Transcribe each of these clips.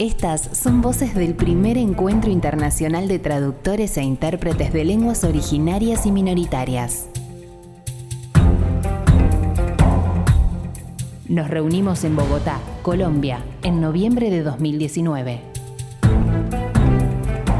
Estas son voces del primer encuentro internacional de traductores e intérpretes de lenguas originarias y minoritarias. Nos reunimos en Bogotá, Colombia, en noviembre de 2019.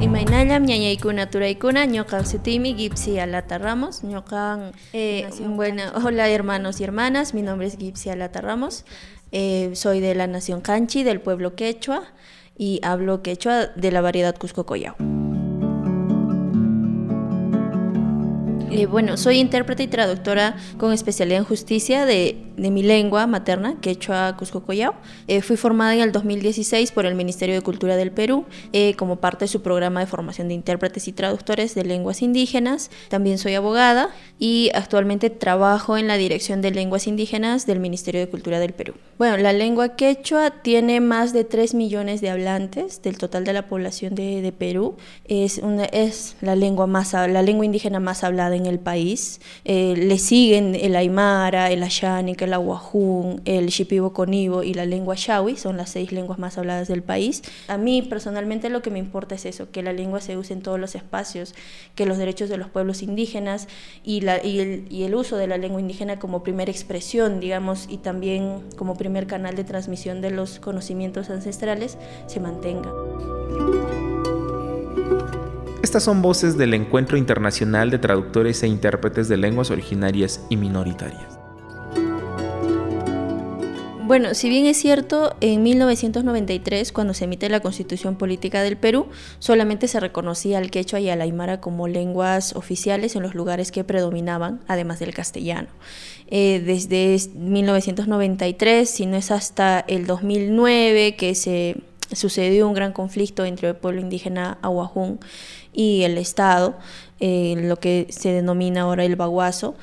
Imaynallam ñañaykuna turaykuna ñoqan sutimi Gipsy Alata Ramos ñoqan eh, bueno hola hermanos y hermanas mi nombre es Gipsy Alata Ramos eh, soy de la nación Canchi del pueblo quechua y hablo quechua de la variedad Cusco Collao Eh, bueno, soy intérprete y traductora con especialidad en justicia de, mi lengua materna, quechua Cusco. Eh, fui formada en el 2016 por el Ministerio de Cultura del Perú eh, como parte de su programa de formación de intérpretes y traductores de lenguas indígenas. También soy abogada y actualmente trabajo en la Dirección de Lenguas Indígenas del Ministerio de Cultura del Perú. Bueno, la lengua quechua tiene más de 3 millones de hablantes del total de la población de, Perú. Es, la, lengua más, la lengua indígena más hablada en el país. Eh, le siguen el aymara, el el aguajún, el shipibo conibo y la lengua shawi, son las seis lenguas más habladas del país. A mí personalmente lo que me importa es eso, que la lengua se use en todos los espacios, que los derechos de los pueblos indígenas y, el, y el uso de la lengua indígena como primera expresión, digamos, y también como primer canal de transmisión de los conocimientos ancestrales se mantenga. Estas son voces del Encuentro Internacional de Traductores e Intérpretes de Lenguas Originarias y Minoritarias. Bueno, si bien es cierto, en 1993, cuando se emite la Constitución Política del Perú, solamente se reconocía al quechua y al aymara como lenguas oficiales en los lugares que predominaban, además del castellano. Eh, desde 1993, si no es hasta el 2009, que se sucedió un gran conflicto entre el pueblo indígena Aguajún y el Estado, eh, lo que se denomina ahora el baguazo.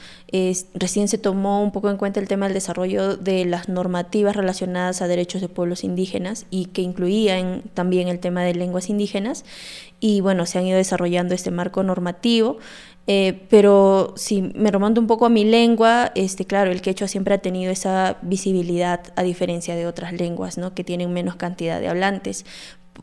recién se tomó un poco en cuenta el tema del desarrollo de las normativas relacionadas a derechos de pueblos indígenas y que incluían también el tema de lenguas indígenas. Y bueno, se han ido desarrollando este marco normativo. Eh, pero si me remonto un poco a mi lengua, este, claro, el quechua siempre ha tenido esa visibilidad a diferencia de otras lenguas, ¿no? que tienen menos cantidad de hablantes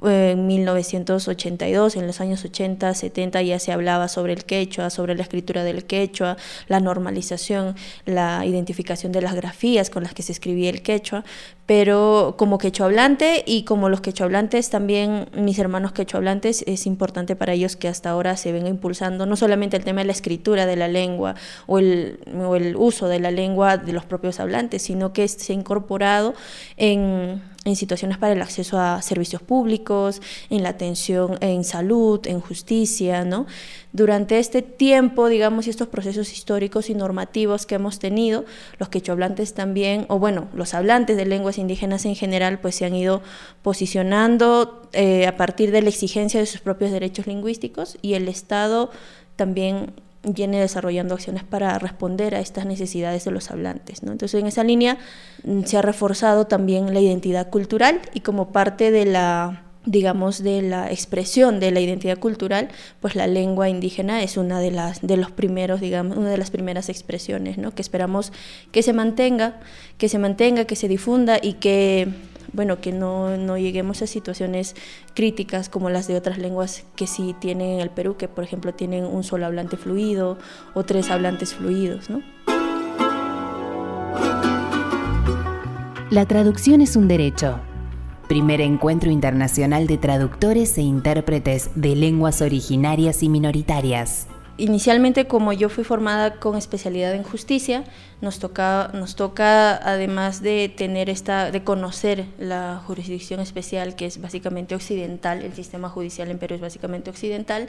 en 1982, en los años 80, 70 ya se hablaba sobre el quechua, sobre la escritura del quechua, la normalización, la identificación de las grafías con las que se escribía el quechua, pero como quechua hablante y como los quechua hablantes también mis hermanos quechua hablantes es importante para ellos que hasta ahora se venga impulsando no solamente el tema de la escritura de la lengua o el, o el uso de la lengua de los propios hablantes, sino que se ha incorporado en en situaciones para el acceso a servicios públicos, en la atención en salud, en justicia, ¿no? Durante este tiempo, digamos, y estos procesos históricos y normativos que hemos tenido, los quechohablantes también, o bueno, los hablantes de lenguas indígenas en general, pues se han ido posicionando eh, a partir de la exigencia de sus propios derechos lingüísticos y el Estado también viene desarrollando acciones para responder a estas necesidades de los hablantes. ¿no? Entonces, en esa línea mm, se ha reforzado también la identidad cultural y como parte de la digamos de la expresión de la identidad cultural, pues la lengua indígena es una de las de los primeros, digamos, una de las primeras expresiones, ¿no? que esperamos que se mantenga, que se mantenga, que se difunda y que bueno, que no, no, lleguemos a situaciones críticas como las de otras lenguas que sí tienen en el Perú, que por ejemplo tienen un solo hablante fluido o tres hablantes fluidos, ¿no? La traducción es un derecho. Primer encuentro internacional de traductores e intérpretes de lenguas originarias y minoritarias inicialmente como yo fui formada con especialidad en justicia, nos toca, nos toca además de tener esta, de conocer la jurisdicción especial que es básicamente occidental, el sistema judicial en Perú es básicamente occidental,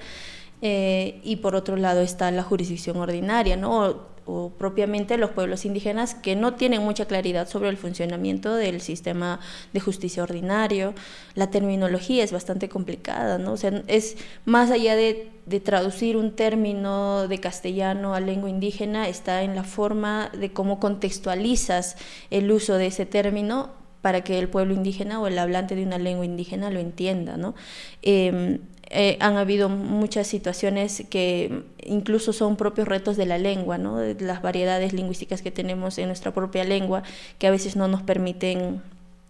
eh, y por otro lado está la jurisdicción ordinaria, ¿no? O propiamente los pueblos indígenas que no tienen mucha claridad sobre el funcionamiento del sistema de justicia ordinario. La terminología es bastante complicada, ¿no? O sea, es más allá de, de traducir un término de castellano a lengua indígena, está en la forma de cómo contextualizas el uso de ese término para que el pueblo indígena o el hablante de una lengua indígena lo entienda, ¿no? Em, eh, han habido muchas situaciones que incluso son propios retos de la lengua, ¿no? de las variedades lingüísticas que tenemos en nuestra propia lengua, que a veces no nos permiten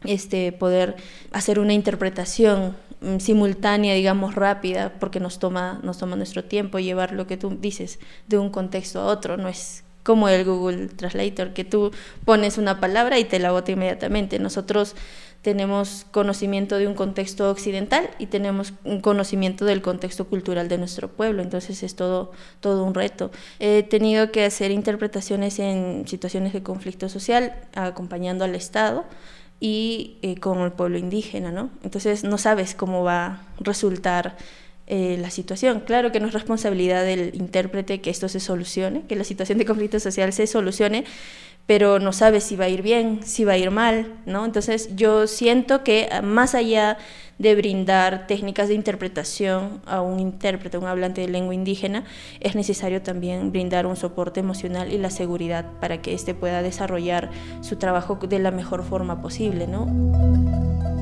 este, poder hacer una interpretación mm, simultánea, digamos, rápida, porque nos toma, nos toma nuestro tiempo llevar lo que tú dices de un contexto a otro, no es como el Google Translator, que tú pones una palabra y te la bota inmediatamente. Nosotros tenemos conocimiento de un contexto occidental y tenemos un conocimiento del contexto cultural de nuestro pueblo, entonces es todo, todo un reto. He tenido que hacer interpretaciones en situaciones de conflicto social, acompañando al Estado y eh, con el pueblo indígena, ¿no? Entonces no sabes cómo va a resultar eh, la situación. Claro que no es responsabilidad del intérprete que esto se solucione, que la situación de conflicto social se solucione, pero no sabe si va a ir bien, si va a ir mal, ¿no? Entonces yo siento que ah, más allá de brindar técnicas de interpretación a un intérprete, a un hablante de lengua indígena, es necesario también brindar un soporte emocional y la seguridad para que éste pueda desarrollar su trabajo de la mejor forma posible, ¿no?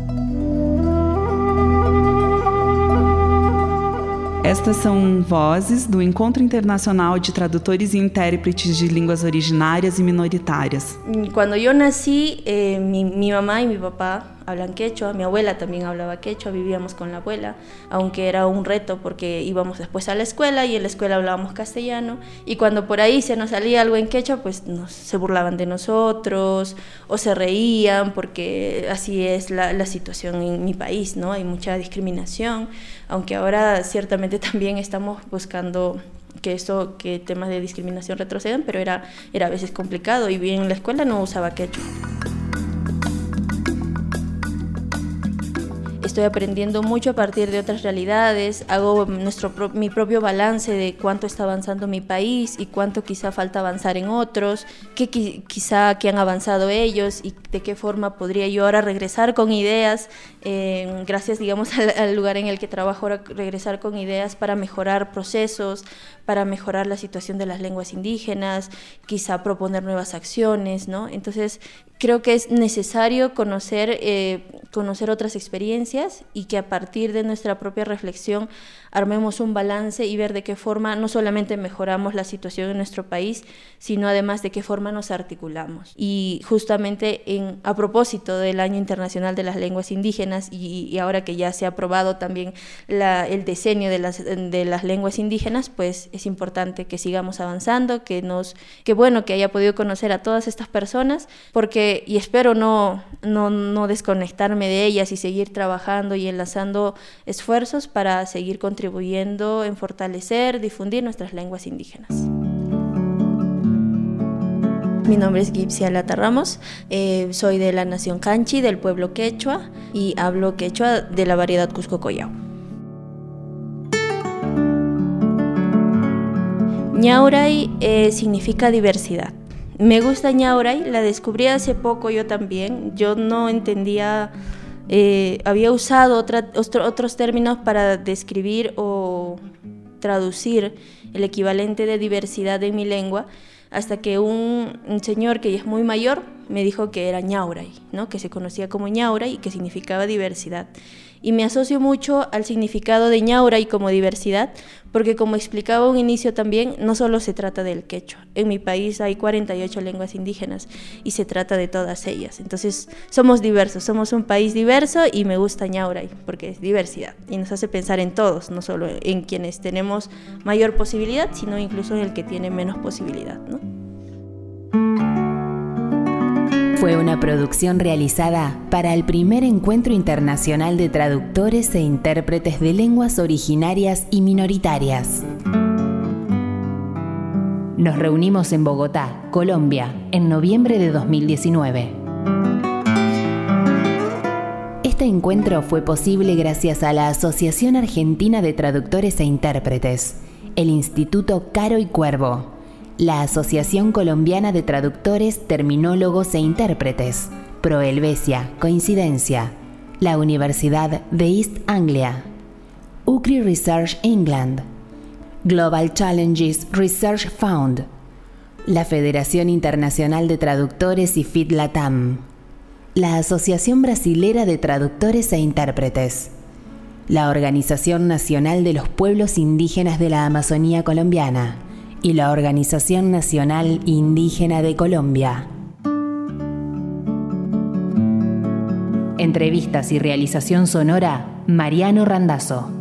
Estas são vozes do Encontro Internacional de Tradutores e Intérpretes de Línguas Originárias e Minoritárias. Quando eu nasci, eh, minha mamãe e meu papá hablan quechua, mi abuela también hablaba quechua, vivíamos con la abuela, aunque era un reto porque íbamos después a la escuela y en la escuela hablábamos castellano y cuando por ahí se nos salía algo en quechua, pues se burlaban de nosotros o se reían porque así es la, la situación en mi país, ¿no? Hay mucha discriminación, aunque ahora ciertamente también estamos buscando que eso, que temas de discriminación retrocedan, pero era, era a veces complicado y bien en la escuela no usaba quechua. Estoy aprendiendo mucho a partir de otras realidades, hago nuestro, mi propio balance de cuánto está avanzando mi país y cuánto quizá falta avanzar en otros, qué quizá que han avanzado ellos y de qué forma podría yo ahora regresar con ideas, gracias digamos al, lugar en el que trabajo ahora, regresar con ideas para mejorar procesos, para mejorar la situación de las lenguas indígenas, quizá proponer nuevas acciones, ¿no? Entonces creo que es necesario conocer, eh, conocer otras experiencias y que a partir de nuestra propia reflexión armemos un balance y ver de qué forma no solamente mejoramos la situación en nuestro país, sino además de qué forma nos articulamos. Y justamente en, a propósito del Año Internacional de las Lenguas Indígenas y, ahora que ya se ha aprobado también el diseño de las, de las lenguas indígenas, pues es importante que sigamos avanzando, que nos, que bueno que haya podido conocer a todas estas personas, porque, y espero no, no, no desconectarme de ellas y seguir trabajando y enlazando esfuerzos para seguir contribuyendo en fortalecer, difundir nuestras lenguas indígenas. Mi nombre es Gipsia Lata Ramos, eh, soy de la nación Canchi, del pueblo quechua, y hablo quechua de la variedad Cusco Collao. Ñauray eh, significa diversidad. Me gusta Ñauray, la descubrí hace poco yo también. Yo no entendía eh, había usado otros términos para describir o traducir el equivalente de diversidad en mi lengua, hasta que un, señor que ya es muy mayor me dijo que era ñauray, ¿no? que se conocía como ñauray y que significaba diversidad y me asocio mucho al significado de ñaura y como diversidad, porque como explicaba un inicio también, no solo se trata del quechua. En mi país hay 48 lenguas indígenas y se trata de todas ellas. Entonces, somos diversos, somos un país diverso y me gusta ñauray porque es diversidad y nos hace pensar en todos, no solo en quienes tenemos mayor posibilidad, sino incluso en el que tiene menos posibilidad, ¿no? Fue una producción realizada para el primer encuentro internacional de traductores e intérpretes de lenguas originarias y minoritarias. Nos reunimos en Bogotá, Colombia, en noviembre de 2019. Este encuentro fue posible gracias a la Asociación Argentina de Traductores e Intérpretes, el Instituto Caro y Cuervo, la Asociación Colombiana de Traductores, Terminólogos e Intérpretes, Proelvesia, Coincidencia, la Universidad de East Anglia, UCRI Research England, Global Challenges Research Fund, la Federación Internacional de Traductores y FIT-LATAM, la Asociación Brasilera de Traductores e Intérpretes, la Organización Nacional de los Pueblos Indígenas de la Amazonía Colombiana, y la Organización Nacional Indígena de Colombia. Entrevistas y realización sonora, Mariano Randazzo.